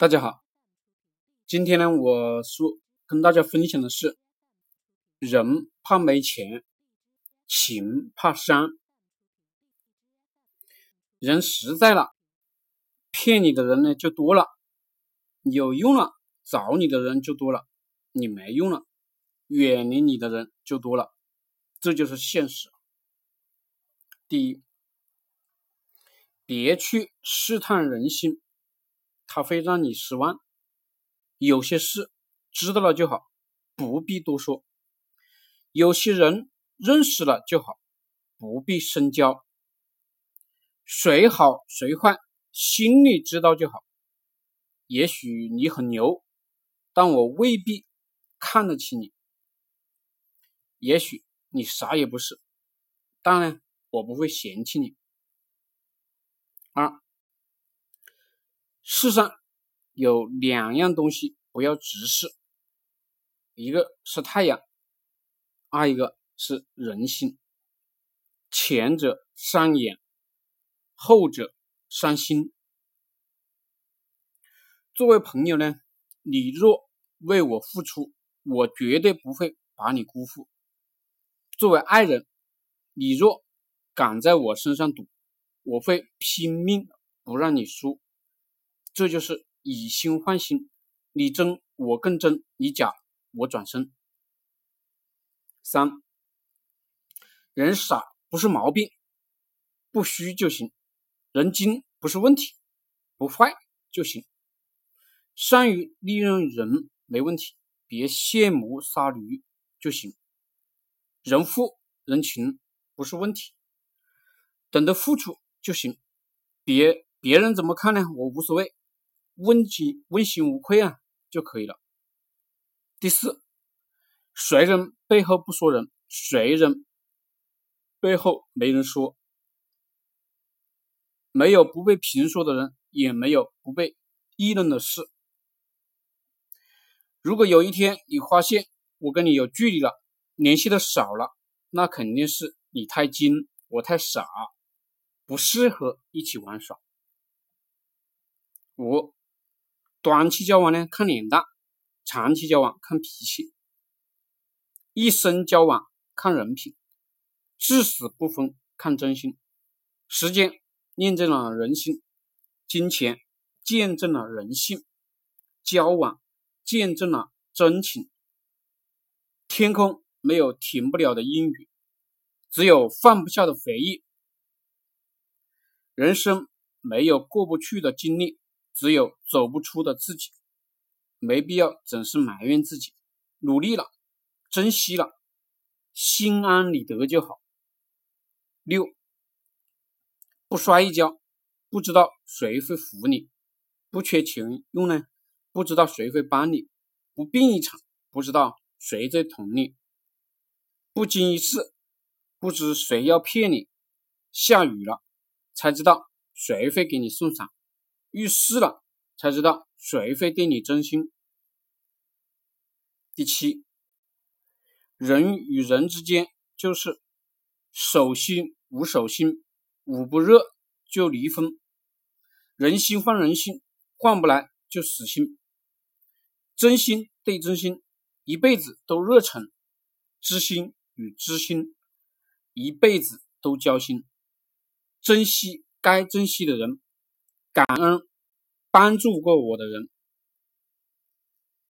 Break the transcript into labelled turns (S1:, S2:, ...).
S1: 大家好，今天呢，我说跟大家分享的是，人怕没钱，情怕伤。人实在了，骗你的人呢就多了；有用了，找你的人就多了；你没用了，远离你的人就多了。这就是现实。第一，别去试探人心。他会让你失望。有些事知道了就好，不必多说；有些人认识了就好，不必深交。谁好谁坏，心里知道就好。也许你很牛，但我未必看得起你；也许你啥也不是，但呢，我不会嫌弃你。二。世上有两样东西不要直视，一个是太阳，二一个是人心。前者伤眼，后者伤心。作为朋友呢，你若为我付出，我绝对不会把你辜负；作为爱人，你若敢在我身上赌，我会拼命不让你输。这就是以心换心，你争我更争，你假我转身。三，人傻不是毛病，不虚就行；人精不是问题，不坏就行。善于利用人没问题，别卸磨杀驴就行。人富人穷不是问题，懂得付出就行。别别人怎么看呢？我无所谓。问心问心无愧啊就可以了。第四，谁人背后不说人，谁人背后没人说。没有不被评说的人，也没有不被议论的事。如果有一天你发现我跟你有距离了，联系的少了，那肯定是你太精，我太傻，不适合一起玩耍。五。短期交往呢，看脸蛋；长期交往看脾气；一生交往看人品；至死不分看真心。时间验证了人心，金钱见证了人性，交往见证了真情。天空没有停不了的阴雨，只有放不下的回忆。人生没有过不去的经历。只有走不出的自己，没必要总是埋怨自己。努力了，珍惜了，心安理得就好。六，不摔一跤，不知道谁会扶你；不缺钱用呢，不知道谁会帮你；不病一场，不知道谁在捅你；不经一事，不知谁要骗你；下雨了，才知道谁会给你送伞。遇事了才知道谁会对你真心。第七，人与人之间就是手心无手心，捂不热就离婚。人心换人心，换不来就死心。真心对真心，一辈子都热诚；知心与知心，一辈子都交心。珍惜该珍惜的人。感恩帮助过我的人。